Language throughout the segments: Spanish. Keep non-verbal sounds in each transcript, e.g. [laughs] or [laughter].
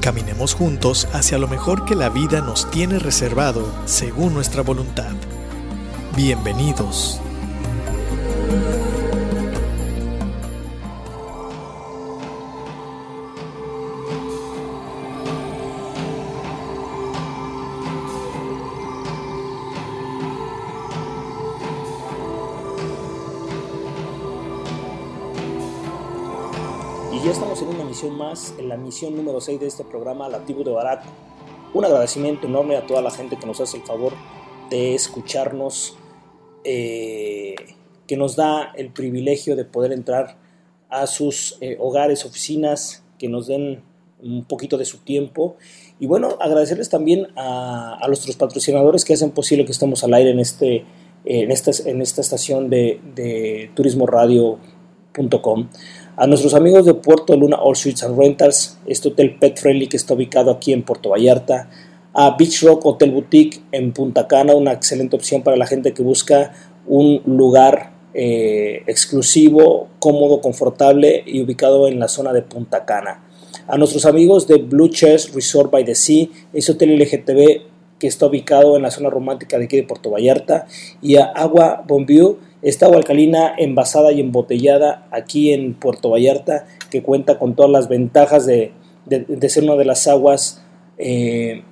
Caminemos juntos hacia lo mejor que la vida nos tiene reservado según nuestra voluntad. Bienvenidos. En la misión número 6 de este programa, La Tribu de Barak. Un agradecimiento enorme a toda la gente que nos hace el favor de escucharnos, eh, que nos da el privilegio de poder entrar a sus eh, hogares, oficinas, que nos den un poquito de su tiempo. Y bueno, agradecerles también a, a nuestros patrocinadores que hacen posible que estemos al aire en, este, en, esta, en esta estación de, de a nuestros amigos de Puerto Luna All Suites and Rentals, este hotel pet friendly que está ubicado aquí en Puerto Vallarta, a Beach Rock Hotel Boutique en Punta Cana, una excelente opción para la gente que busca un lugar eh, exclusivo, cómodo, confortable y ubicado en la zona de Punta Cana. A nuestros amigos de Blue Chairs Resort by the Sea, ese hotel LGTB que está ubicado en la zona romántica de aquí de Puerto Vallarta, y a Agua Bonview, esta agua alcalina envasada y embotellada aquí en Puerto Vallarta, que cuenta con todas las ventajas de, de, ser una de las aguas eh,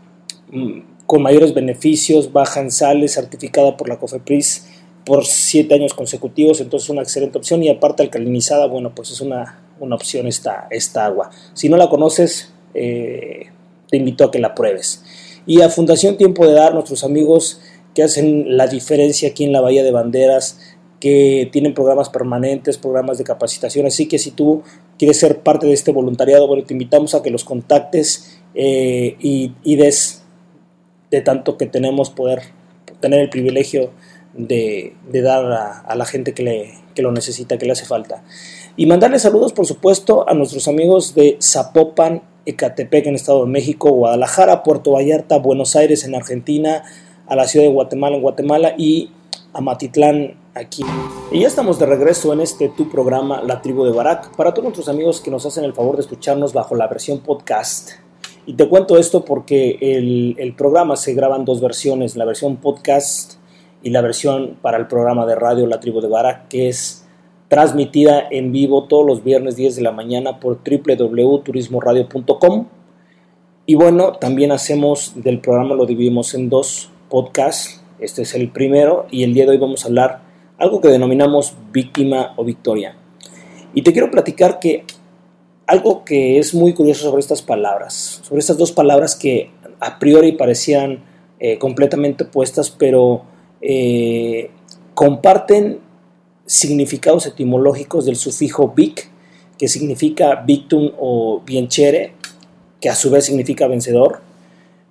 con mayores beneficios, baja en sales, certificada por la COFEPRIS por siete años consecutivos, entonces una excelente opción y aparte alcalinizada, bueno, pues es una, una opción esta, esta agua. Si no la conoces, eh, te invito a que la pruebes. Y a Fundación Tiempo de Dar, nuestros amigos que hacen la diferencia aquí en la Bahía de Banderas, que tienen programas permanentes, programas de capacitación. Así que si tú quieres ser parte de este voluntariado, bueno, te invitamos a que los contactes eh, y, des de tanto que tenemos poder tener el privilegio de, de dar a, a, la gente que, le, que lo necesita, que le hace falta. Y mandarle saludos, por supuesto, a nuestros amigos de Zapopan, Ecatepec en Estado de México, Guadalajara, Puerto Vallarta, Buenos Aires en Argentina, a la ciudad de Guatemala en Guatemala y a Matitlán aquí. Y ya estamos de regreso en este tu programa La Tribu de Barak. Para todos nuestros amigos que nos hacen el favor de escucharnos bajo la versión podcast. Y te cuento esto porque el, programa se graba en dos versiones, la versión podcast y la versión para el programa de radio La Tribu de Barak, que es transmitida en vivo todos los viernes 10 de la mañana por www.turismoradio.com. Y bueno, también hacemos del programa, lo dividimos en dos podcasts. Este es el primero y el día de hoy vamos a hablar algo que denominamos víctima o victoria. Y te quiero platicar que algo que es muy curioso sobre estas palabras, sobre estas dos palabras que a priori parecían eh, completamente opuestas, pero eh, comparten significados etimológicos del sufijo vic, que significa victum o bienchere, que a su vez significa vencedor.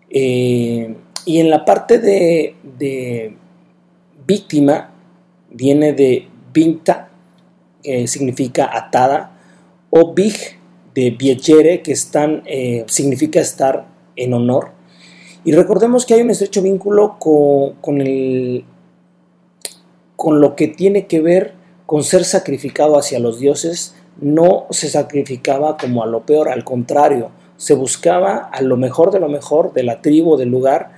Eh, y en la parte de, de víctima viene de vinta, que significa atada, o big de viechere, que eh, significa estar en honor. Y recordemos que hay un estrecho vínculo con, con, el, con lo que tiene que ver con ser sacrificado hacia los dioses. No se sacrificaba como a lo peor, al contrario, se buscaba a lo mejor de lo mejor de la tribu, del lugar,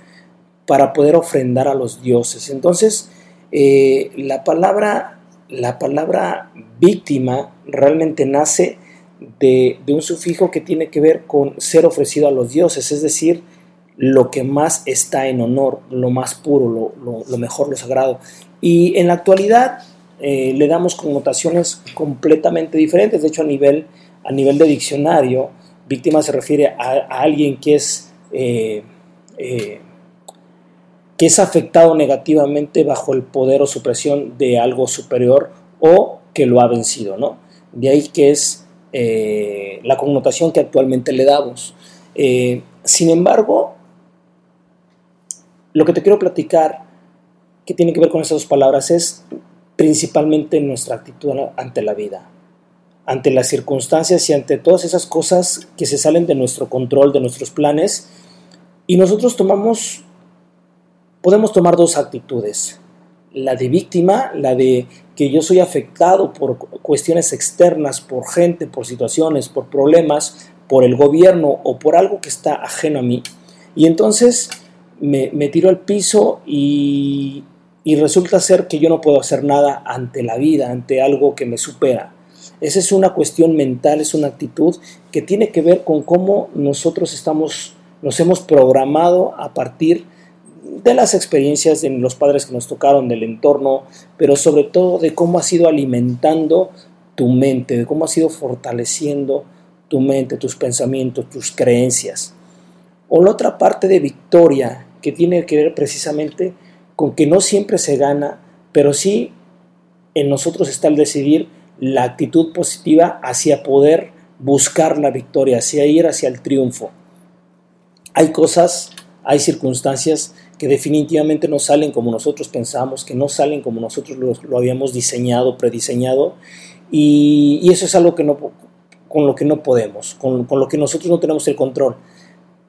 para poder ofrendar a los dioses. Entonces, eh, la, palabra, la palabra víctima realmente nace de, de, un sufijo que tiene que ver con ser ofrecido a los dioses, es decir, lo que más está en honor, lo más puro, lo, lo, mejor, lo sagrado. Y en la actualidad eh, le damos connotaciones completamente diferentes, de hecho a nivel, a nivel de diccionario, víctima se refiere a, alguien que es... Eh, que es afectado negativamente bajo el poder o supresión de algo superior o que lo ha vencido, ¿no? De ahí que es eh, la connotación que actualmente le damos. Eh, sin embargo, lo que te quiero platicar, que tiene que ver con esas dos palabras, es principalmente nuestra actitud ante la vida, ante las circunstancias y ante todas esas cosas que se salen de nuestro control, de nuestros planes, y nosotros tomamos, podemos tomar dos actitudes, la de víctima, la de que yo soy afectado por cuestiones externas, por gente, por situaciones, por problemas, por el gobierno o por algo que está ajeno a mí. Y entonces me, tiro al piso y, y resulta ser que yo no puedo hacer nada ante la vida, ante algo que me supera. Esa es una cuestión mental, es una actitud que tiene que ver con cómo nosotros estamos, nos hemos programado a partir de las experiencias de los padres que nos tocaron, del entorno, pero sobre todo de cómo has ido alimentando tu mente, de cómo has ido fortaleciendo tu mente, tus pensamientos, tus creencias. O la otra parte de victoria, que tiene que ver precisamente con que no siempre se gana, pero sí en nosotros está el decidir la actitud positiva hacia poder buscar la victoria, hacia ir hacia el triunfo. Hay cosas, hay circunstancias que definitivamente no salen como nosotros pensamos, que no salen como nosotros lo, habíamos diseñado, prediseñado, y, y, eso es algo que no, con lo que no podemos, con, con lo que nosotros no tenemos el control.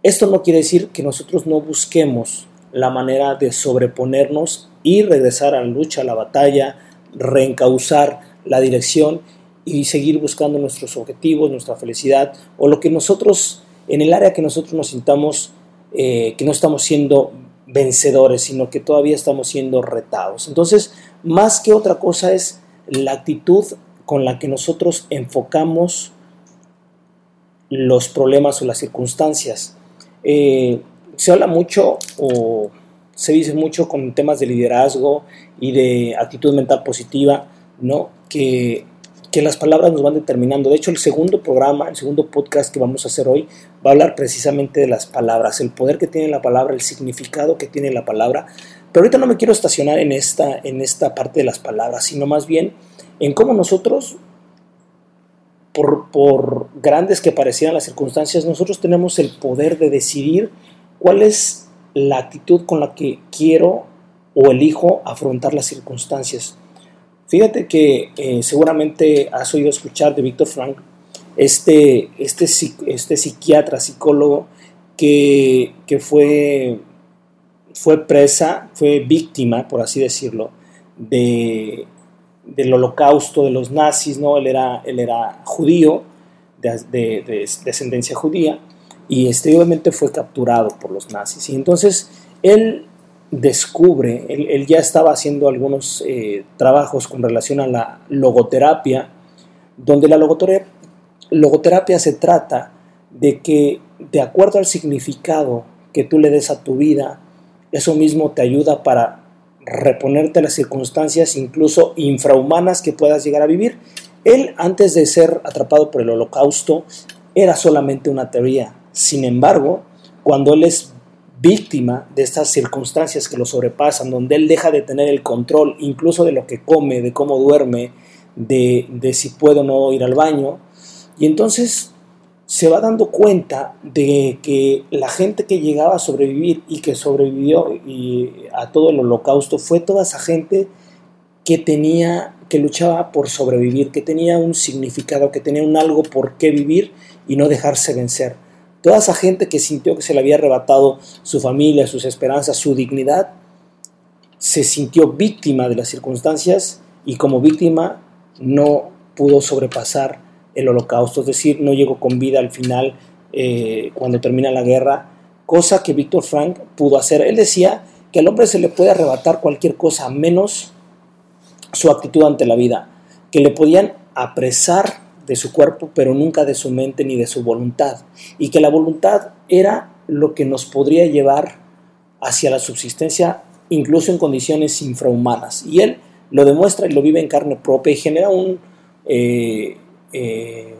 Esto no quiere decir que nosotros no busquemos la manera de sobreponernos y regresar a la lucha, a la batalla, reencauzar la dirección y seguir buscando nuestros objetivos, nuestra felicidad o lo que nosotros, en el área que nosotros nos sintamos eh, que no estamos siendo vencedores, sino que todavía estamos siendo retados. Entonces, más que otra cosa es la actitud con la que nosotros enfocamos los problemas o las circunstancias. Eh, se habla mucho o se dice mucho con temas de liderazgo y de actitud mental positiva, ¿no? Que, que las palabras nos van determinando. De hecho, el segundo programa, el segundo podcast que vamos a hacer hoy, va a hablar precisamente de las palabras, el poder que tiene la palabra, el significado que tiene la palabra. Pero ahorita no me quiero estacionar en esta, en esta parte de las palabras, sino más bien en cómo nosotros, por, por grandes que parecieran las circunstancias, nosotros tenemos el poder de decidir cuál es la actitud con la que quiero o elijo afrontar las circunstancias. Fíjate que eh, seguramente has oído escuchar de Víctor Frank, este, este, este psiquiatra, psicólogo, que, que, fue, fue presa, fue víctima, por así decirlo, de, del holocausto de los nazis, ¿no? Él era, él era judío, de, de, descendencia judía, y este, obviamente fue capturado por los nazis. Y entonces él descubre, él, ya estaba haciendo algunos eh, trabajos con relación a la logoterapia, donde la logoterapia, logoterapia se trata de que de acuerdo al significado que tú le des a tu vida, eso mismo te ayuda para reponerte las circunstancias incluso infrahumanas que puedas llegar a vivir. Él, antes de ser atrapado por el holocausto, era solamente una teoría. Sin embargo, cuando él es víctima de estas circunstancias que lo sobrepasan, donde él deja de tener el control incluso de lo que come, de cómo duerme, de, de si puede o no ir al baño, y entonces se va dando cuenta de que la gente que llegaba a sobrevivir y que sobrevivió y a todo el holocausto fue toda esa gente que tenía que luchaba por sobrevivir, que tenía un significado, que tenía un algo por qué vivir y no dejarse vencer. Toda esa gente que sintió que se le había arrebatado su familia, sus esperanzas, su dignidad, se sintió víctima de las circunstancias y como víctima no pudo sobrepasar el holocausto, es decir, no llegó con vida al final eh, cuando termina la guerra, cosa que Víctor Frank pudo hacer. Él decía que al hombre se le puede arrebatar cualquier cosa menos su actitud ante la vida, que le podían apresar de su cuerpo, pero nunca de su mente ni de su voluntad, y que la voluntad era lo que nos podría llevar hacia la subsistencia, incluso en condiciones infrahumanas. Y él lo demuestra y lo vive en carne propia y genera un, eh, eh,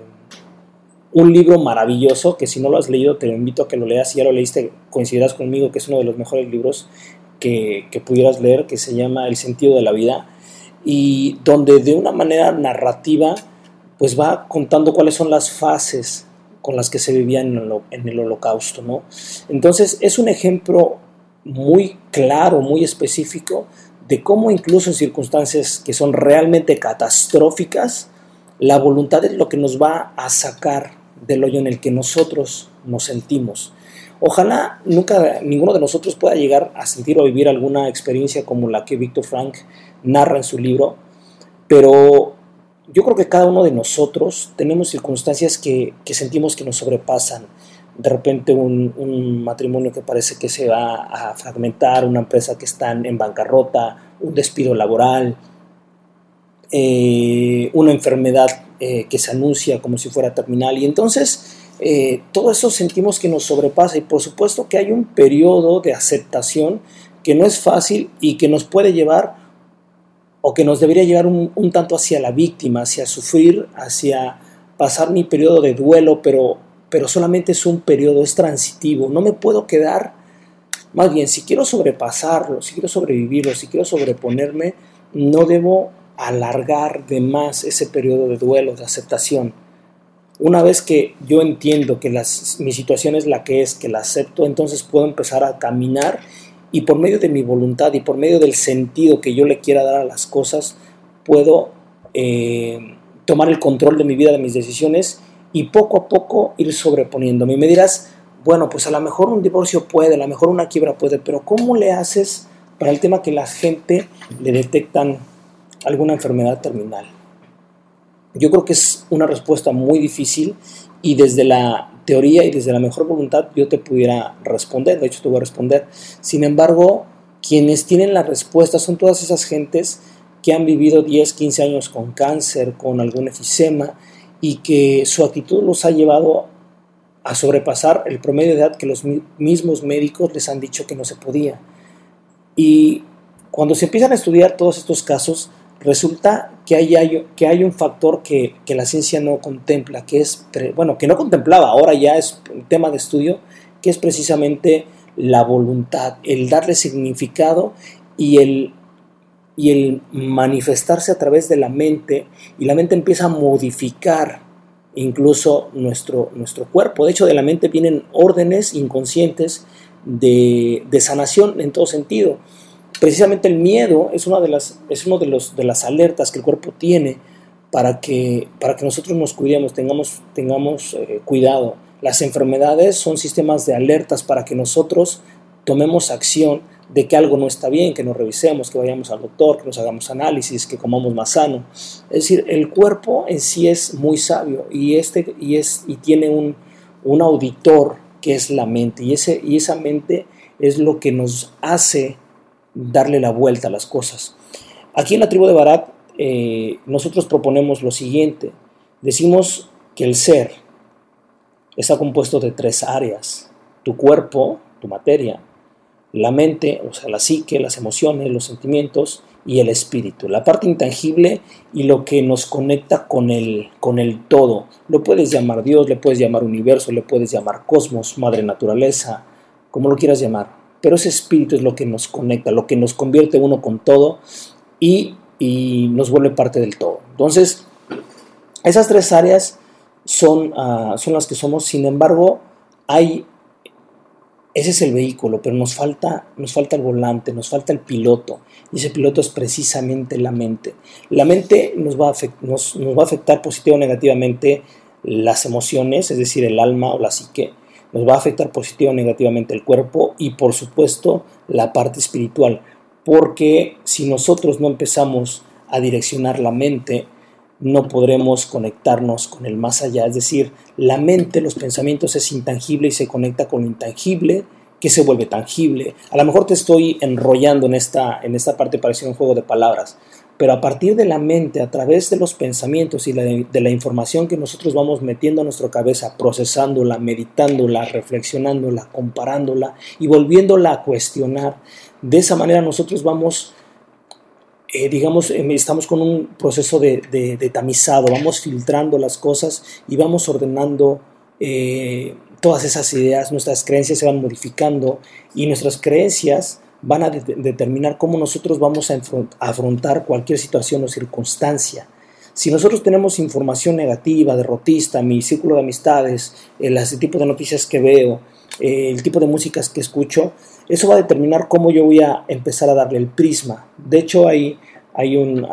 un libro maravilloso que si no lo has leído te invito a que lo leas. Si ya lo leíste, coincidirás conmigo que es uno de los mejores libros que, que pudieras leer, que se llama El sentido de la vida, y donde de una manera narrativa pues va contando cuáles son las fases con las que se vivía en el, holocausto, ¿no? Entonces es un ejemplo muy claro, muy específico de cómo incluso en circunstancias que son realmente catastróficas, la voluntad es lo que nos va a sacar del hoyo en el que nosotros nos sentimos. Ojalá nunca ninguno de nosotros pueda llegar a sentir o vivir alguna experiencia como la que Víctor Frank narra en su libro, pero yo creo que cada uno de nosotros tenemos circunstancias que, sentimos que nos sobrepasan. De repente un, matrimonio que parece que se va a fragmentar, una empresa que está en bancarrota, un despido laboral, eh, una enfermedad eh, que se anuncia como si fuera terminal. Y entonces eh, todo eso sentimos que nos sobrepasa y por supuesto que hay un periodo de aceptación que no es fácil y que nos puede llevar o que nos debería llevar un, tanto hacia la víctima, hacia sufrir, hacia pasar mi periodo de duelo, pero, pero solamente es un periodo, es transitivo. No me puedo quedar, más bien, si quiero sobrepasarlo, si quiero sobrevivirlo, si quiero sobreponerme, no debo alargar de más ese periodo de duelo, de aceptación. Una vez que yo entiendo que mi situación es la que es, que la acepto, entonces puedo empezar a caminar y por medio de mi voluntad y por medio del sentido que yo le quiera dar a las cosas, puedo eh, tomar el control de mi vida, de mis decisiones y poco a poco ir sobreponiéndome. Y me dirás, bueno, pues a lo mejor un divorcio puede, a lo mejor una quiebra puede, pero ¿cómo le haces para el tema que la gente le detectan alguna enfermedad terminal? Yo creo que es una respuesta muy difícil y desde la teoría y desde la mejor voluntad yo te pudiera responder, de hecho te voy a responder. Sin embargo, quienes tienen la respuesta son todas esas gentes que han vivido 10, 15 años con cáncer, con algún efisema y que su actitud los ha llevado a sobrepasar el promedio de edad que los mismos médicos les han dicho que no se podía. Y cuando se empiezan a estudiar todos estos casos, resulta que hay, que un factor que, la ciencia no contempla, que es, bueno, que no contemplaba, ahora ya es un tema de estudio, que es precisamente la voluntad, el darle significado y el, y el manifestarse a través de la mente, y la mente empieza a modificar incluso nuestro, nuestro cuerpo. De hecho, de la mente vienen órdenes inconscientes de, de sanación en todo sentido. Precisamente el miedo es una de las, es uno de, los, de las alertas que el cuerpo tiene para que, para que nosotros nos cuidemos, tengamos, tengamos eh, cuidado. Las enfermedades son sistemas de alertas para que nosotros tomemos acción de que algo no está bien, que nos revisemos, que vayamos al doctor, que nos hagamos análisis, que comamos más sano. Es decir, el cuerpo en sí es muy sabio y, este, y, es, y tiene un, un auditor que es la mente y, ese, y esa mente es lo que nos hace darle la vuelta a las cosas. Aquí en la tribu de Barak eh, nosotros proponemos lo siguiente. Decimos que el ser está compuesto de tres áreas. Tu cuerpo, tu materia, la mente, o sea, la psique, las emociones, los sentimientos y el espíritu, la parte intangible y lo que nos conecta con el, con el todo. Lo puedes llamar Dios, le puedes llamar universo, le puedes llamar cosmos, madre naturaleza, como lo quieras llamar pero ese espíritu es lo que nos conecta, lo que nos convierte uno con todo y, nos vuelve parte del todo. Entonces, esas tres áreas son, ah, son las que somos, sin embargo, hay, ese es el vehículo, pero nos falta, nos falta el volante, nos falta el piloto, y ese piloto es precisamente la mente. La mente nos va a, nos, nos va a afectar positivo o negativamente las emociones, es decir, el alma o la psique, nos va a afectar positivo o negativamente el cuerpo y por supuesto la parte espiritual, porque si nosotros no empezamos a direccionar la mente, no podremos conectarnos con el más allá, es decir, la mente, los pensamientos es intangible y se conecta con lo intangible que se vuelve tangible. A lo mejor te estoy enrollando en esta, en esta parte parecido un juego de palabras, pero a partir de la mente, a través de los pensamientos y de la información que nosotros vamos metiendo a nuestra cabeza, procesándola, meditándola, reflexionándola, comparándola y volviéndola a cuestionar, de esa manera nosotros vamos, eh, digamos, em, estamos con un proceso de, tamizado, vamos filtrando las cosas y vamos ordenando eh, todas esas ideas, nuestras creencias se van modificando y nuestras creencias van a determinar cómo nosotros vamos a afrontar cualquier situación o circunstancia. Si nosotros tenemos información negativa, derrotista, mi círculo de amistades, el, tipo de noticias que veo, eh, el tipo de músicas que escucho, eso va a determinar cómo yo voy a empezar a darle el prisma. De hecho, hay, hay, un,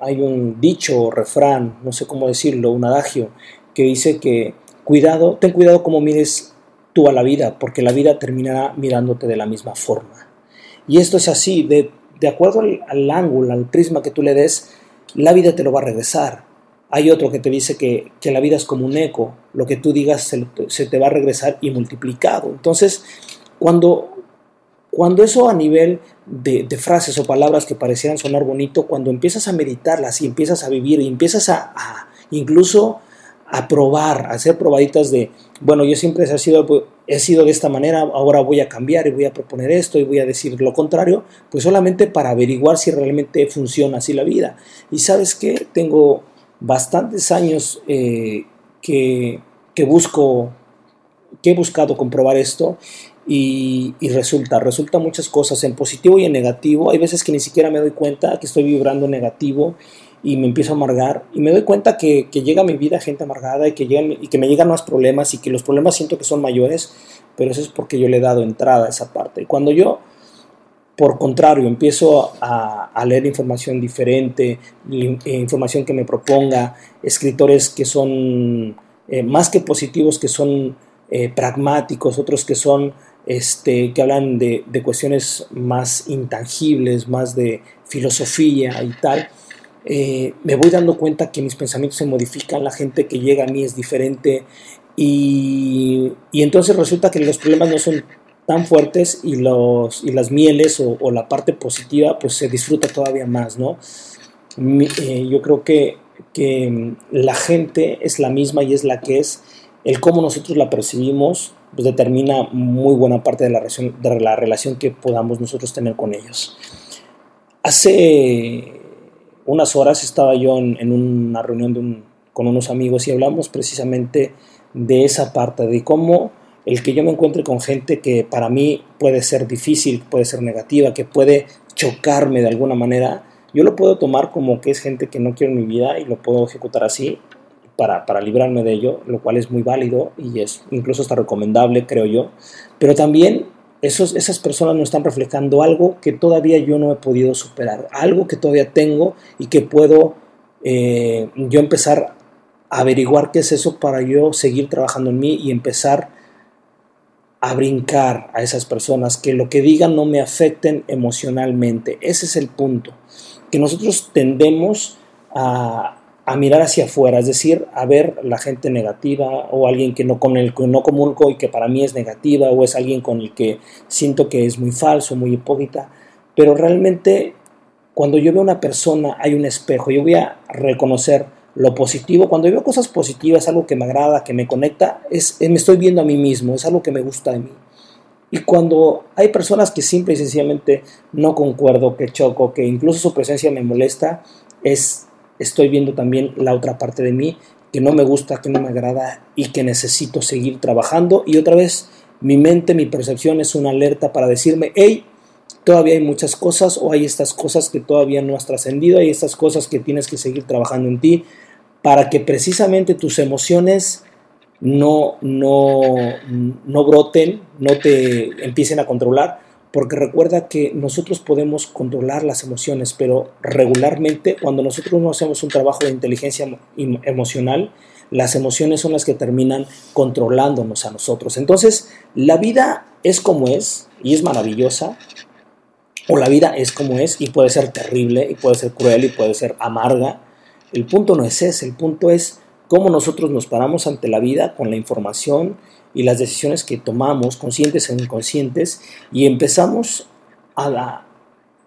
hay un dicho o refrán, no sé cómo decirlo, un adagio, que dice que cuidado, ten cuidado cómo mires tú a la vida, porque la vida terminará mirándote de la misma forma. Y esto es así, de, de acuerdo al, ángulo, al prisma que tú le des, la vida te lo va a regresar. Hay otro que te dice que, que la vida es como un eco, lo que tú digas se, te va a regresar y multiplicado. Entonces, cuando, cuando eso a nivel de, frases o palabras que parecieran sonar bonito, cuando empiezas a meditarlas y empiezas a vivir y empiezas a incluso a probar, a hacer probaditas de, bueno, yo siempre he sido, he sido de esta manera, ahora voy a cambiar y voy a proponer esto y voy a decir lo contrario, pues solamente para averiguar si realmente funciona así la vida. Y sabes que tengo bastantes años eh, que, que, busco, que he buscado comprobar esto y, y, resulta, resulta muchas cosas en positivo y en negativo. Hay veces que ni siquiera me doy cuenta que estoy vibrando negativo y me empiezo a amargar y me doy cuenta que, que llega a mi vida gente amargada y que, llegan, y que me llegan más problemas y que los problemas siento que son mayores, pero eso es porque yo le he dado entrada a esa parte. Y cuando yo, por contrario, empiezo a, a leer información diferente, eh, información que me proponga, escritores que son eh, más que positivos, que son eh, pragmáticos, otros que son este, que hablan de, de cuestiones más intangibles, más de filosofía y tal, eh, me voy dando cuenta que mis pensamientos se modifican, la gente que llega a mí es diferente y, y entonces resulta que los problemas no son tan fuertes y, los, y las mieles o, o la parte positiva pues se disfruta todavía más, ¿no? Eh, yo creo que, que la gente es la misma y es la que es, el cómo nosotros la percibimos pues determina muy buena parte de la, relación, de la relación que podamos nosotros tener con ellos. Hace unas horas estaba yo en, una reunión con unos amigos y hablamos precisamente de esa parte, de cómo el que yo me encuentre con gente que para mí puede ser difícil, puede ser negativa, que puede chocarme de alguna manera, yo lo puedo tomar como que es gente que no quiero en mi vida y lo puedo ejecutar así para, para librarme de ello, lo cual es muy válido y es incluso hasta recomendable, creo yo. Pero también esos, esas personas nos están reflejando algo que todavía yo no he podido superar, algo que todavía tengo y que puedo eh, yo empezar a averiguar qué es eso para yo seguir trabajando en mí y empezar a brincar a esas personas, que lo que digan no me afecten emocionalmente. Ese es el punto, que nosotros tendemos a, a mirar hacia afuera, es decir, a ver la gente negativa o alguien que no con el que no comulgo y que para mí es negativa o es alguien con el que siento que es muy falso, muy hipócrita, pero realmente cuando yo veo una persona hay un espejo, yo voy a reconocer lo positivo, cuando veo cosas positivas, algo que me agrada, que me conecta, es, me estoy viendo a mí mismo, es algo que me gusta de mí. Y cuando hay personas que simple y sencillamente no concuerdo, que choco, que incluso su presencia me molesta, es estoy viendo también la otra parte de mí que no me gusta, que no me agrada y que necesito seguir trabajando. Y otra vez, mi mente, mi percepción es una alerta para decirme, hey, todavía hay muchas cosas o hay estas cosas que todavía no has trascendido, hay estas cosas que tienes que seguir trabajando en ti para que precisamente tus emociones no, no, no broten, no te empiecen a controlar, porque recuerda que nosotros podemos controlar las emociones, pero regularmente cuando nosotros no hacemos un trabajo de inteligencia emocional, las emociones son las que terminan controlándonos a nosotros. Entonces, la vida es como es y es maravillosa, o la vida es como es y puede ser terrible y puede ser cruel y puede ser amarga. El punto no es ese, el punto es cómo nosotros nos paramos ante la vida con la información y las decisiones que tomamos, conscientes e inconscientes, y empezamos a,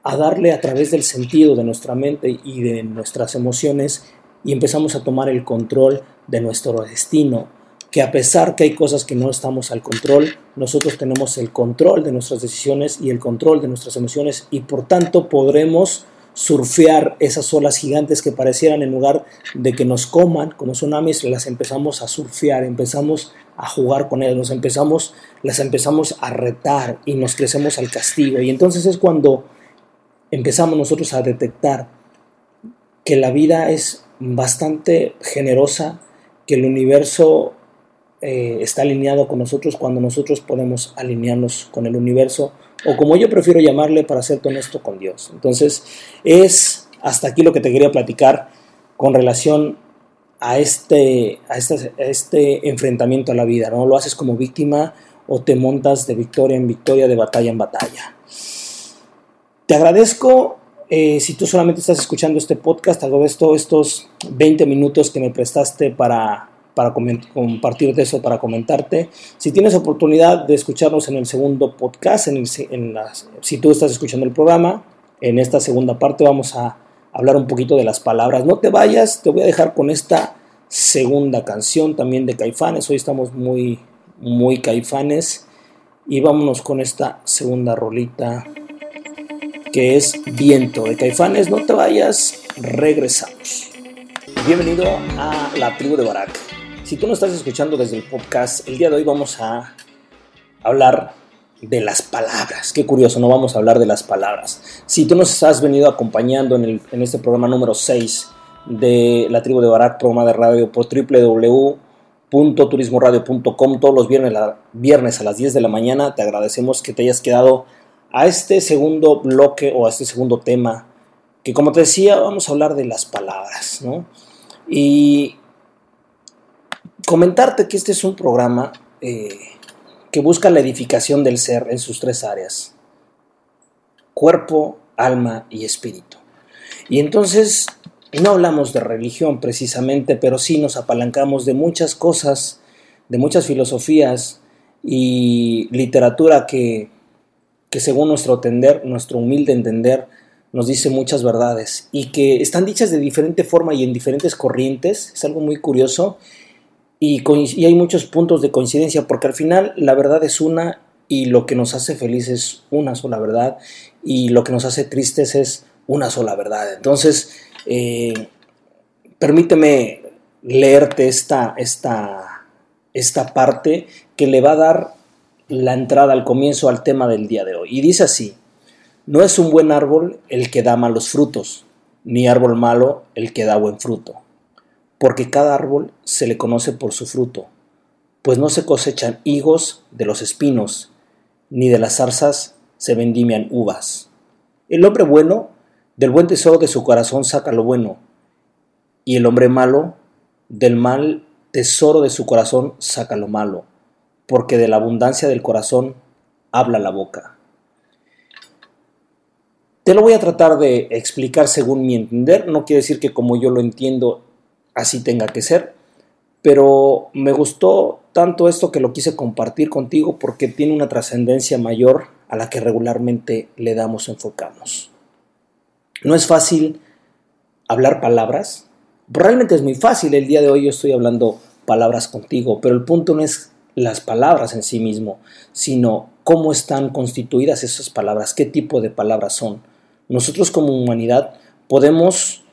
a darle a través del sentido de nuestra mente y de nuestras emociones, y empezamos a tomar el control de nuestro destino, que a pesar que hay cosas que no estamos al control, nosotros tenemos el control de nuestras decisiones y el control de nuestras emociones, y por tanto podremos surfear esas olas gigantes que parecieran en lugar de que nos coman como tsunamis, las empezamos a surfear, empezamos a jugar con ellas, nos empezamos, las empezamos a retar y nos crecemos al castigo. Y entonces es cuando empezamos nosotros a detectar que la vida es bastante generosa, que el universo eh, está alineado con nosotros cuando nosotros podemos alinearnos con el universo o como yo prefiero llamarle para ser honesto con Dios. Entonces es hasta aquí lo que te quería platicar con relación a este, a este, este enfrentamiento a la vida. ¿no? Lo haces como víctima o te montas de victoria en victoria, de batalla en batalla. Te agradezco eh, si tú solamente estás escuchando este podcast, agradezco estos 20 minutos que me prestaste para para compartirte eso, para comentarte. Si tienes oportunidad de escucharnos en el segundo podcast, en si tú estás escuchando el programa, en esta segunda parte vamos a hablar un poquito de las palabras. No te vayas, te voy a dejar con esta segunda canción también de Caifanes. Hoy estamos muy, muy Caifanes. Y vámonos con esta segunda rolita que es Viento de Caifanes. No te vayas, regresamos. Bienvenido a la tribu de Barak. Si tú no estás escuchando desde el podcast, el día de hoy vamos a hablar de las palabras. Qué curioso, no vamos a hablar de las palabras. Si tú nos has venido acompañando en, este programa número 6 de la tribu de Barak, programa de radio por www.turismoradio.com todos los viernes, viernes a las 10 de la mañana, te agradecemos que te hayas quedado a este segundo bloque o a este segundo tema, que como te decía, vamos a hablar de las palabras, ¿no? Y comentarte que este es un programa eh, que busca la edificación del ser en sus tres áreas, cuerpo, alma y espíritu. Y entonces no hablamos de religión precisamente, pero sí nos apalancamos de muchas cosas, de muchas filosofías y literatura que, que según nuestro entender, nuestro humilde entender, nos dice muchas verdades y que están dichas de diferente forma y en diferentes corrientes. Es algo muy curioso y, hay muchos puntos de coincidencia porque al final la verdad es una y lo que nos hace felices es una sola verdad y lo que nos hace tristes es una sola verdad. Entonces, eh, permíteme leerte esta, esta, esta parte que le va a dar la entrada al comienzo al tema del día de hoy. Y dice así, no es un buen árbol el que da malos frutos, ni árbol malo el que da buen fruto porque cada árbol se le conoce por su fruto, pues no se cosechan higos de los espinos, ni de las zarzas se vendimian uvas. El hombre bueno, del buen tesoro de su corazón saca lo bueno, y el hombre malo, del mal tesoro de su corazón saca lo malo, porque de la abundancia del corazón habla la boca. Te lo voy a tratar de explicar según mi entender, no quiere decir que como yo lo entiendo así tenga que ser. Pero me gustó tanto esto que lo quise compartir contigo porque tiene una trascendencia mayor a la que regularmente le damos enfocamos. No es fácil hablar palabras. Realmente es muy fácil. El día de hoy yo estoy hablando palabras contigo, pero el punto no es las palabras en sí mismo, sino cómo están constituidas esas palabras, qué tipo de palabras son. Nosotros como humanidad podemos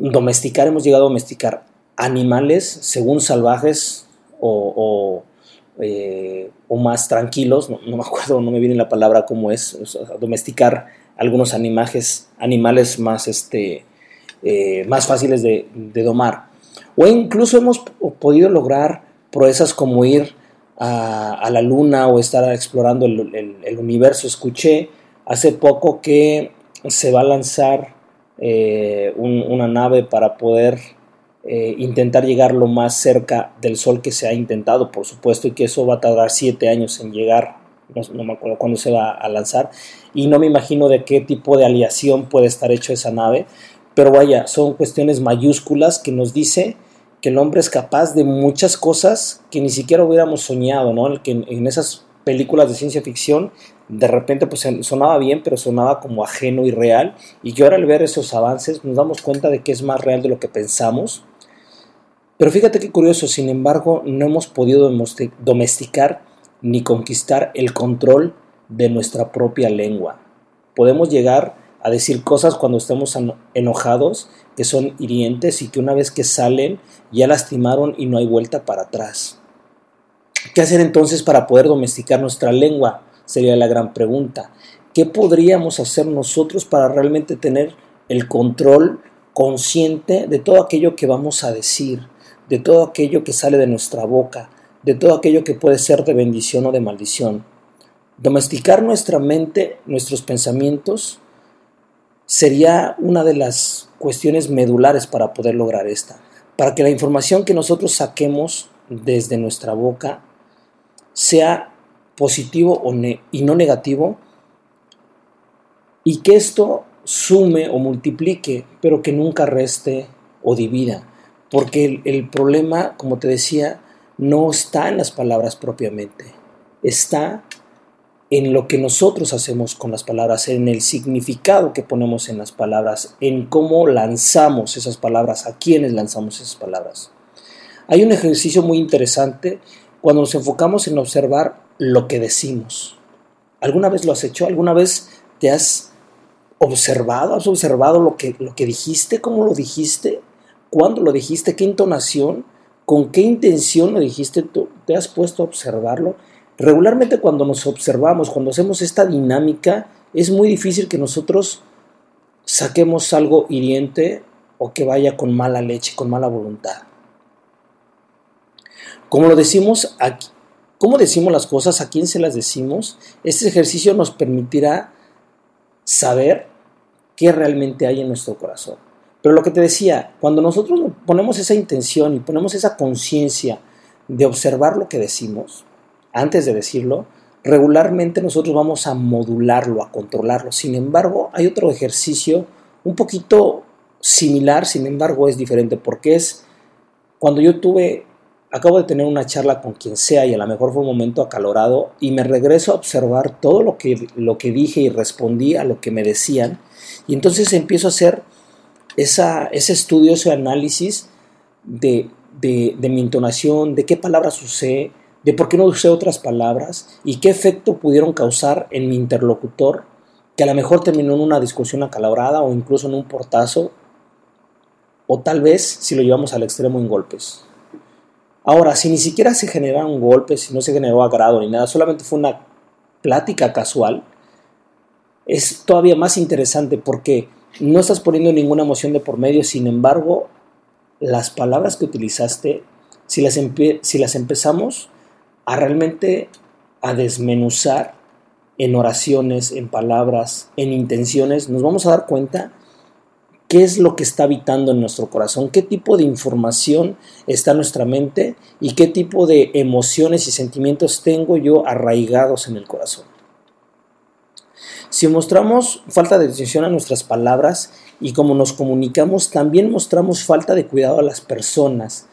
domesticar, hemos llegado a domesticar animales según salvajes o, eh, más tranquilos, no, me acuerdo, no me viene la palabra cómo es, domesticar algunos animales, animales más, este, eh, más fáciles de, domar. O incluso hemos podido lograr proezas como ir a, la luna o estar explorando el universo. Escuché hace poco que se va a lanzar eh, una nave para poder eh, intentar llegar lo más cerca del Sol que se ha intentado, por supuesto, y que eso va a tardar siete años en llegar, no, me acuerdo cuándo se va a lanzar, y no me imagino de qué tipo de aliación puede estar hecho esa nave, pero vaya, son cuestiones mayúsculas que nos dice que el hombre es capaz de muchas cosas que ni siquiera hubiéramos soñado, ¿no? Que en esas películas de ciencia ficción de repente pues sonaba bien, pero sonaba como ajeno y real. Y que ahora al ver esos avances nos damos cuenta de que es más real de lo que pensamos. Pero fíjate qué curioso, sin embargo, no hemos podido domesticar ni conquistar el control de nuestra propia lengua. Podemos llegar a decir cosas cuando estamos enojados que son hirientes y que una vez que salen ya lastimaron y no hay vuelta para atrás. ¿Qué hacer entonces para poder domesticar nuestra lengua? Sería la gran pregunta. ¿Qué podríamos hacer nosotros para realmente tener el control consciente de todo aquello que vamos a decir, de todo aquello que sale de nuestra boca, de todo aquello que puede ser de bendición o de maldición. Domesticar nuestra mente, nuestros pensamientos, sería una de las cuestiones medulares para poder lograr esta. Para que la información que nosotros saquemos desde nuestra boca sea positivo y no negativo, y que esto sume o multiplique, pero que nunca reste o divida. Porque el, problema, como te decía, no está en las palabras propiamente, está en lo que nosotros hacemos con las palabras, en el significado que ponemos en las palabras, en cómo lanzamos esas palabras, a quiénes lanzamos esas palabras. Hay un ejercicio muy interesante cuando nos enfocamos en observar lo que decimos. ¿Alguna vez lo has hecho? ¿Alguna vez te has observado? ¿Has observado lo que, lo que dijiste? ¿Cómo lo dijiste? ¿Cuándo lo dijiste? ¿Qué entonación? ¿Con qué intención lo dijiste? ¿Te has puesto a observarlo? Regularmente cuando nos observamos, cuando hacemos esta dinámica, es muy difícil que nosotros saquemos algo hiriente o que vaya con mala leche, con mala voluntad. Como lo decimos aquí, cómo decimos las cosas, a quién se las decimos, este ejercicio nos permitirá saber qué realmente hay en nuestro corazón. Pero lo que te decía, cuando nosotros ponemos esa intención y ponemos esa conciencia de observar lo que decimos, antes de decirlo, regularmente nosotros vamos a modularlo, a controlarlo. Sin embargo, hay otro ejercicio un poquito similar, sin embargo es diferente, porque es cuando yo tuve, acabo de tener una charla con quien sea y a lo mejor fue un momento acalorado y me regreso a observar todo lo que, lo que dije y respondí a lo que me decían y entonces empiezo a hacer esa, ese estudio, ese análisis de, de, de mi entonación, de qué palabras usé, de por qué no usé otras palabras y qué efecto pudieron causar en mi interlocutor, que a lo mejor terminó en una discusión acalorada o incluso en un portazo, o tal vez si lo llevamos al extremo en golpes. Ahora, si ni siquiera se generaron golpes, si no se generó agrado ni nada, solamente fue una plática casual, es todavía más interesante porque no estás poniendo ninguna emoción de por medio, sin embargo, las palabras que utilizaste, si las, si las empezamos a realmente a desmenuzar en oraciones, en palabras, en intenciones, nos vamos a dar cuenta qué es lo que está habitando en nuestro corazón, qué tipo de información está en nuestra mente y qué tipo de emociones y sentimientos tengo yo arraigados en el corazón. Si mostramos falta de atención a nuestras palabras y como nos comunicamos, también mostramos falta de cuidado a las personas,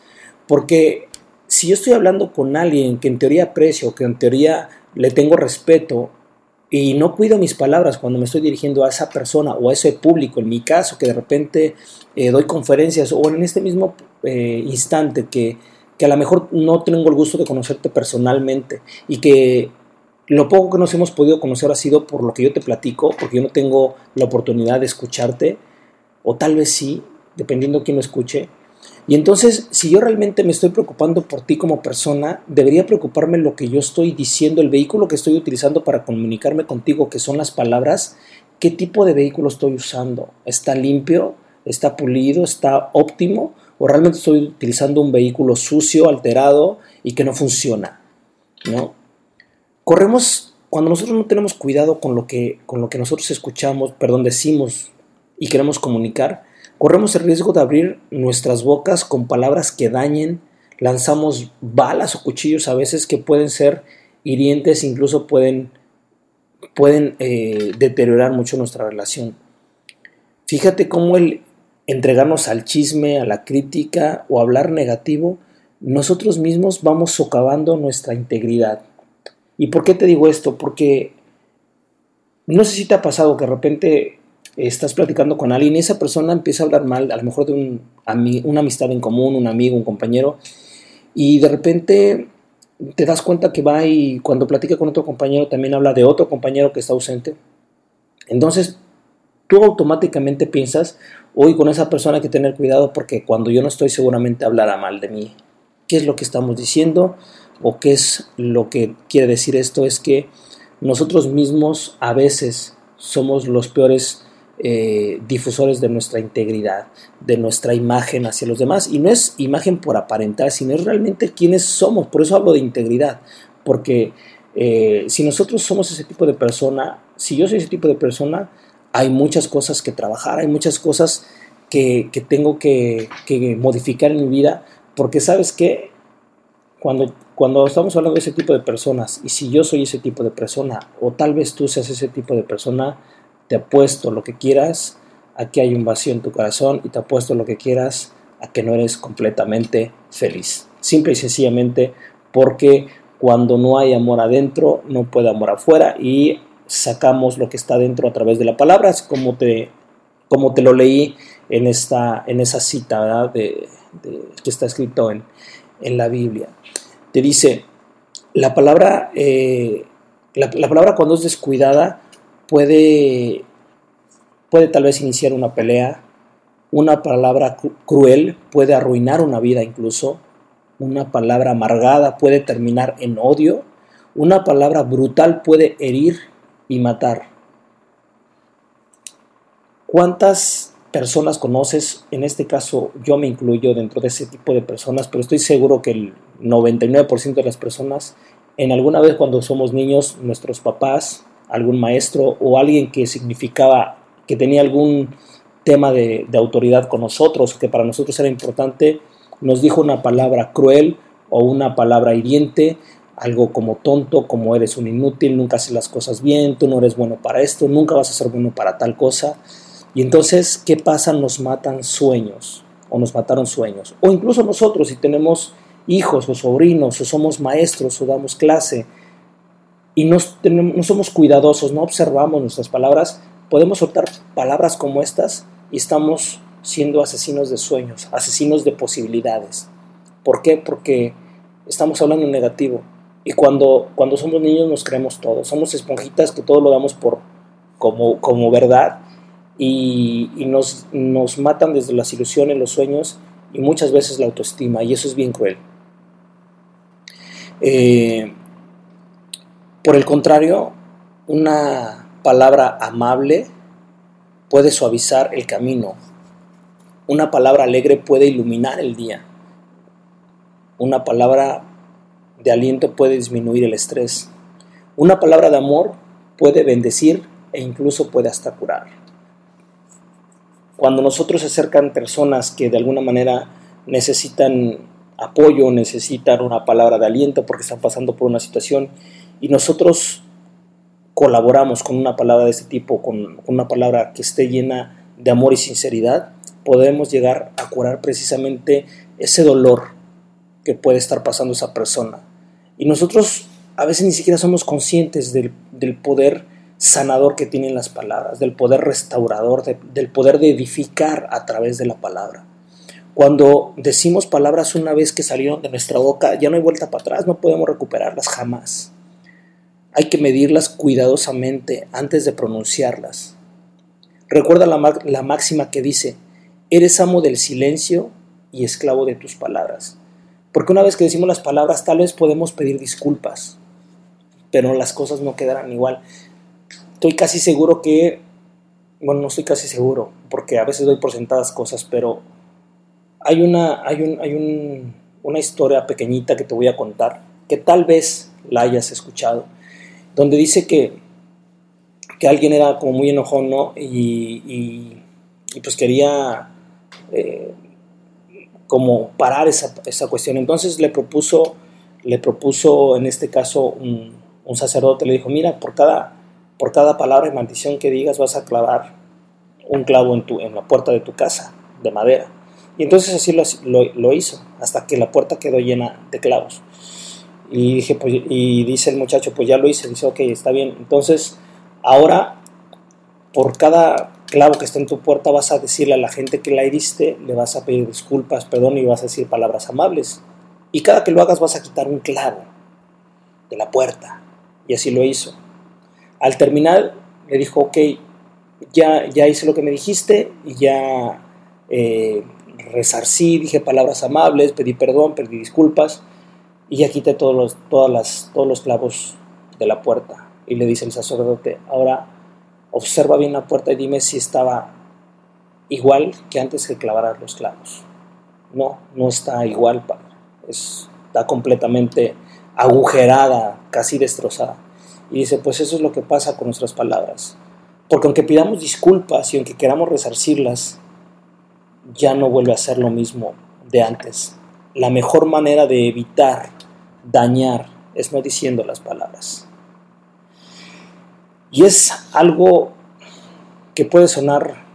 porque si yo estoy hablando con alguien que en teoría aprecio, que en teoría le tengo respeto y no cuido mis palabras cuando me estoy dirigiendo a esa persona o a ese público, en mi caso, que de repente eh, doy conferencias o en este mismo eh, instante que, que a lo mejor no tengo el gusto de conocerte personalmente y que lo poco que nos hemos podido conocer ha sido por lo que yo te platico, porque yo no tengo la oportunidad de escucharte, o tal vez sí, dependiendo de quién lo escuche, y entonces, si yo realmente me estoy preocupando por ti como persona, debería preocuparme lo que yo estoy diciendo, el vehículo que estoy utilizando para comunicarme contigo, que son las palabras, qué tipo de vehículo estoy usando. ¿Está limpio? ¿Está pulido? ¿Está óptimo? ¿O realmente estoy utilizando un vehículo sucio, alterado y que no funciona? ¿No? Corremos, cuando nosotros no tenemos cuidado con lo que, con lo que nosotros escuchamos, perdón, decimos y queremos comunicar, Corremos el riesgo de abrir nuestras bocas con palabras que dañen, lanzamos balas o cuchillos a veces que pueden ser hirientes, incluso pueden, pueden eh, deteriorar mucho nuestra relación. Fíjate cómo el entregarnos al chisme, a la crítica o hablar negativo, nosotros mismos vamos socavando nuestra integridad. ¿Y por qué te digo esto? Porque no sé si te ha pasado que de repente estás platicando con alguien y esa persona empieza a hablar mal, a lo mejor de un, una amistad en común, un amigo, un compañero, y de repente te das cuenta que va y cuando platica con otro compañero también habla de otro compañero que está ausente. Entonces, tú automáticamente piensas, hoy con esa persona hay que tener cuidado porque cuando yo no estoy seguramente hablará mal de mí. ¿Qué es lo que estamos diciendo? ¿O qué es lo que quiere decir esto? Es que nosotros mismos a veces somos los peores eh, difusores de nuestra integridad, de nuestra imagen hacia los demás. Y no es imagen por aparentar, sino es realmente quienes somos. Por eso hablo de integridad, porque eh, si nosotros somos ese tipo de persona, si yo soy ese tipo de persona, hay muchas cosas que trabajar, hay muchas cosas que, tengo que, modificar en mi vida, porque sabes que cuando, cuando estamos hablando de ese tipo de personas, y si yo soy ese tipo de persona, o tal vez tú seas ese tipo de persona, te apuesto lo que quieras a que hay un vacío en tu corazón y te apuesto lo que quieras a que no eres completamente feliz. Simple y sencillamente porque cuando no hay amor adentro, no puede amor afuera y sacamos lo que está dentro a través de la palabra, como te, como te lo leí en, esta, en esa cita que está escrito en, en, la Biblia. Te dice, la palabra, eh, la palabra cuando es descuidada puede, puede tal vez iniciar una pelea, una palabra cruel puede arruinar una vida incluso, una palabra amargada puede terminar en odio, una palabra brutal puede herir y matar. ¿Cuántas personas conoces? En este caso yo me incluyo dentro de ese tipo de personas, pero estoy seguro que el 99% de las personas, en alguna vez cuando somos niños, nuestros papás, algún maestro o alguien que significaba, que tenía algún tema de, autoridad con nosotros, que para nosotros era importante, nos dijo una palabra cruel o una palabra hiriente, algo como tonto, como eres un inútil, nunca haces las cosas bien, tú no eres bueno para esto, nunca vas a ser bueno para tal cosa. Y entonces, ¿qué pasa? Nos matan sueños o nos mataron sueños. O incluso nosotros, si tenemos hijos o sobrinos o somos maestros o damos clase, y no, somos cuidadosos, no observamos nuestras palabras, podemos soltar palabras como estas y estamos siendo asesinos de sueños, asesinos de posibilidades. ¿Por qué? Porque estamos hablando en negativo. Y cuando, cuando somos niños nos creemos todo. Somos esponjitas que todo lo damos por como, como verdad y, nos, nos, matan desde las ilusiones, los sueños y muchas veces la autoestima. Y eso es bien cruel. Eh, por el contrario, una palabra amable puede suavizar el camino. Una palabra alegre puede iluminar el día. Una palabra de aliento puede disminuir el estrés. Una palabra de amor puede bendecir e incluso puede hasta curar. Cuando nosotros se acercan personas que de alguna manera necesitan apoyo, necesitan una palabra de aliento porque están pasando por una situación y nosotros colaboramos con una palabra de este tipo, con una palabra que esté llena de amor y sinceridad, podemos llegar a curar precisamente ese dolor que puede estar pasando esa persona. Y nosotros a veces ni siquiera somos conscientes del, poder sanador que tienen las palabras, del poder restaurador, del poder de edificar a través de la palabra. Cuando decimos palabras una vez que salieron de nuestra boca, ya no hay vuelta para atrás, no podemos recuperarlas jamás. Hay que medirlas cuidadosamente antes de pronunciarlas. Recuerda la, la máxima que dice, eres amo del silencio y esclavo de tus palabras. Porque una vez que decimos las palabras, tal vez podemos pedir disculpas, pero las cosas no quedarán igual. Estoy casi seguro que, bueno, no estoy casi seguro, porque a veces doy por sentadas cosas, pero hay una, hay un, hay un, una historia pequeñita que te voy a contar, que tal vez la hayas escuchado donde dice que, que alguien era como muy enojón, ¿no? Y, pues quería eh, como parar esa, esa, cuestión. Entonces le propuso, le propuso en este caso un, sacerdote, le dijo, mira, por cada, por cada palabra y maldición que digas vas a clavar un clavo en, tu, en la puerta de tu casa de madera. Y entonces así lo, lo hizo, hasta que la puerta quedó llena de clavos. Y, dije, pues, y dice el muchacho, pues ya lo hice. Dice, ok, está bien. Entonces, ahora, por cada clavo que está en tu puerta, vas a decirle a la gente que la heriste, le vas a pedir disculpas, perdón y vas a decir palabras amables. Y cada que lo hagas, vas a quitar un clavo de la puerta. Y así lo hizo. Al terminar, le dijo, ok, ya, ya hice lo que me dijiste y ya eh, resarcí, dije palabras amables, pedí perdón, pedí disculpas y ya quité todos los, todas las, todos los clavos de la puerta. Y le dice el sacerdote, ahora observa bien la puerta y dime si estaba igual que antes que clavaras los clavos. No, no está igual, Padre. Está completamente agujerada, casi destrozada. Y dice, pues eso es lo que pasa con nuestras palabras. Porque aunque pidamos disculpas y aunque queramos resarcirlas, ya no vuelve a ser lo mismo de antes. La mejor manera de evitar dañar es no diciendo las palabras. Y es algo que puede sonar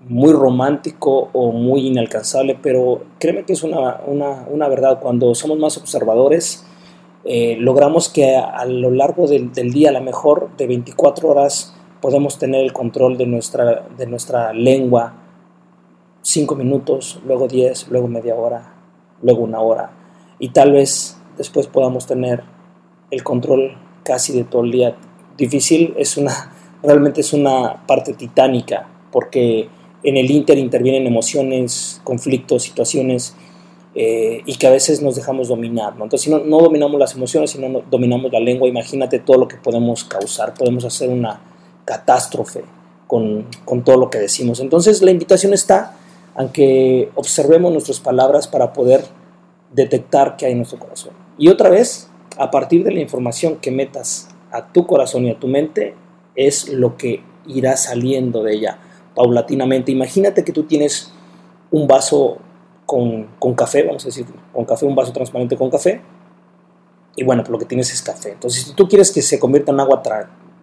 muy romántico o muy inalcanzable, pero créeme que es una, una, verdad. Cuando somos más observadores, eh, logramos que a, lo largo del, del, día, a lo mejor de 24 horas, podemos tener el control de nuestra, de nuestra lengua 5 minutos, luego 10, luego media hora, luego una hora. Y tal vez después podamos tener el control casi de todo el día. Difícil, es una, [laughs] realmente es una parte titánica, porque en el Inter intervienen emociones, conflictos, situaciones, eh, y que a veces nos dejamos dominar. Entonces, si no, no dominamos las emociones, si no dominamos la lengua, imagínate todo lo que podemos causar. Podemos hacer una catástrofe con, con todo lo que decimos. Entonces, la invitación está a que observemos nuestras palabras para poder detectar qué hay en nuestro corazón. Y otra vez, a partir de la información que metas a tu corazón y a tu mente, es lo que irá saliendo de ella paulatinamente. Imagínate que tú tienes un vaso con, café, vamos a decir, con café, un vaso transparente con café, y bueno, pues lo que tienes es café. Entonces, si tú quieres que se convierta en agua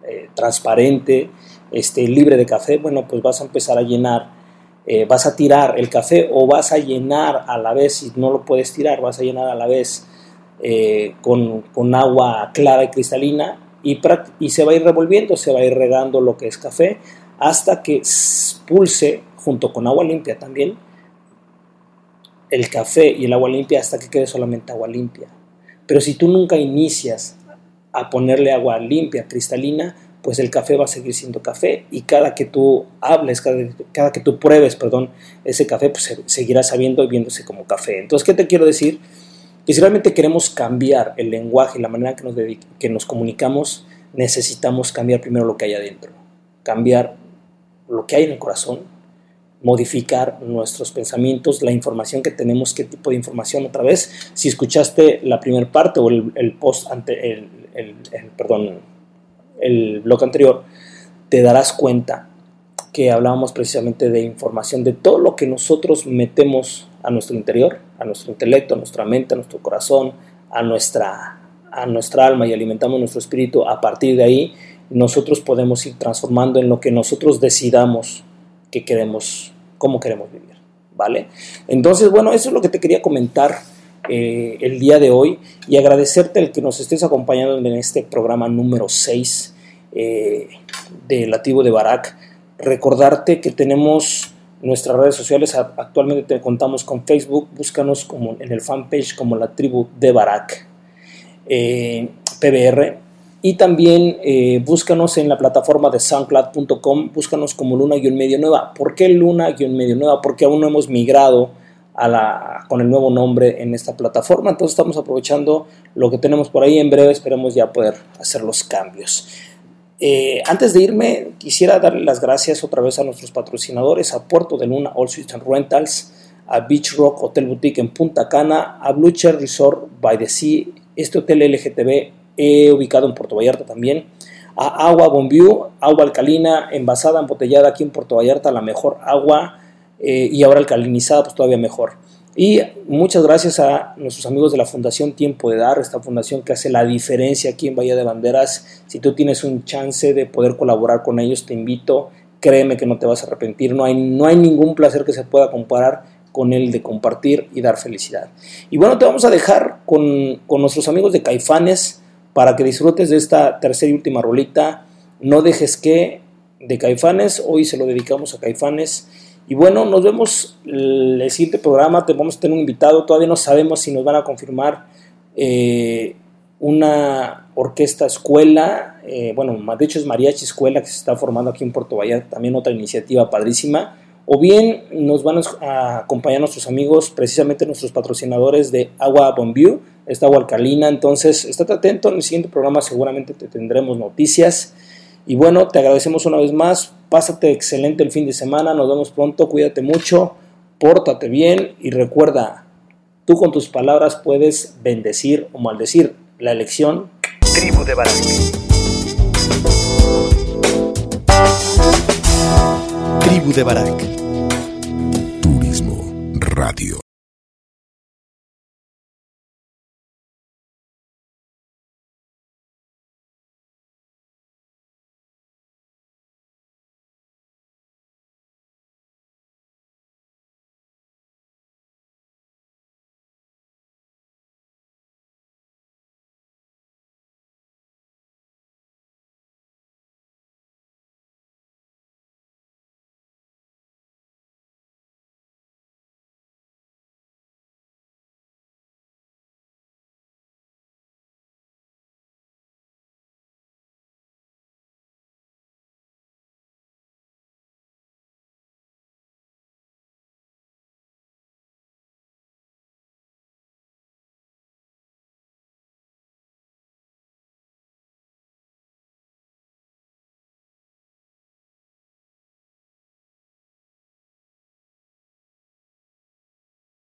eh, transparente, este, libre de café, bueno, pues vas a empezar a llenar, eh, vas a tirar el café o vas a llenar a la vez, si no lo puedes tirar, vas a llenar a la vez eh, con, con, agua clara y cristalina y, se va a ir revolviendo, se va a ir regando lo que es café hasta que expulse junto con agua limpia también el café y el agua limpia hasta que quede solamente agua limpia. Pero si tú nunca inicias a ponerle agua limpia, cristalina, pues el café va a seguir siendo café y cada que tú hables, cada, que tú pruebes, perdón, ese café, pues seguirá sabiendo y viéndose como café. Entonces, ¿qué te quiero decir? Que si realmente queremos cambiar el lenguaje la manera que nos, que nos comunicamos, necesitamos cambiar primero lo que hay adentro, cambiar lo que hay en el corazón, modificar nuestros pensamientos, la información que tenemos, qué tipo de información. Otra vez, si escuchaste la primera parte o el, post ante el, perdón, el blog anterior, te darás cuenta que hablábamos precisamente de información, de todo lo que nosotros metemos a nuestro interior, a nuestro intelecto, a nuestra mente, a nuestro corazón, a nuestra, a nuestra alma y alimentamos nuestro espíritu. A partir de ahí nosotros podemos ir transformando en lo que nosotros decidamos que queremos, cómo queremos vivir, ¿vale? Entonces, bueno, eso es lo que te quería comentar eh, el día de hoy y agradecerte el que nos estés acompañando en este programa número 6 eh, de Lativo de Barak. Recordarte que tenemos nuestras redes sociales, actualmente te contamos con Facebook, búscanos como en el fanpage como la tribu de Barak, eh, PBR, y también eh, búscanos en la plataforma de soundcloud.com, búscanos como Luna-Medio Nueva. ¿Por qué Luna-Medio Nueva? Porque aún no hemos migrado a la, con el nuevo nombre en esta plataforma, entonces estamos aprovechando lo que tenemos por ahí. En breve esperemos ya poder hacer los cambios. Eh, antes de irme, quisiera darle las gracias otra vez a nuestros patrocinadores, a Puerto de Luna All Suites Rentals, a Beach Rock Hotel Boutique en Punta Cana, a Blue Chair Resort by the Sea, este hotel LGTB ubicado en Puerto Vallarta también, a Agua Bombiu, agua alcalina, envasada, embotellada aquí en Puerto Vallarta, la mejor agua eh, y ahora alcalinizada, pues todavía mejor. Y muchas gracias a nuestros amigos de la Fundación Tiempo de Dar, esta fundación que hace la diferencia aquí en Bahía de Banderas. Si tú tienes un chance de poder colaborar con ellos, te invito, créeme que no te vas a arrepentir, no hay, no hay ningún placer que se pueda comparar con el de compartir y dar felicidad. Y bueno, te vamos a dejar con, con nuestros amigos de Caifanes, para que disfrutes de esta tercera y última rolita. No dejes que de Caifanes, hoy se lo dedicamos a Caifanes. Y bueno, nos vemos el siguiente programa, te vamos a tener un invitado, todavía no sabemos si nos van a confirmar eh, una orquesta escuela, eh, bueno, de hecho es Mariachi Escuela que se está formando aquí en Puerto Vallarta, también otra iniciativa padrísima. O bien nos van a acompañar nuestros amigos, precisamente nuestros patrocinadores de Agua Bonview, esta agua alcalina. Entonces, estate atento, en el siguiente programa seguramente te tendremos noticias. Y bueno, te agradecemos una vez más. Pásate excelente el fin de semana. Nos vemos pronto. Cuídate mucho. Pórtate bien. Y recuerda, tú con tus palabras puedes bendecir o maldecir. La elección. Tribu de Barak. Tribu de Barak. Turismo Radio.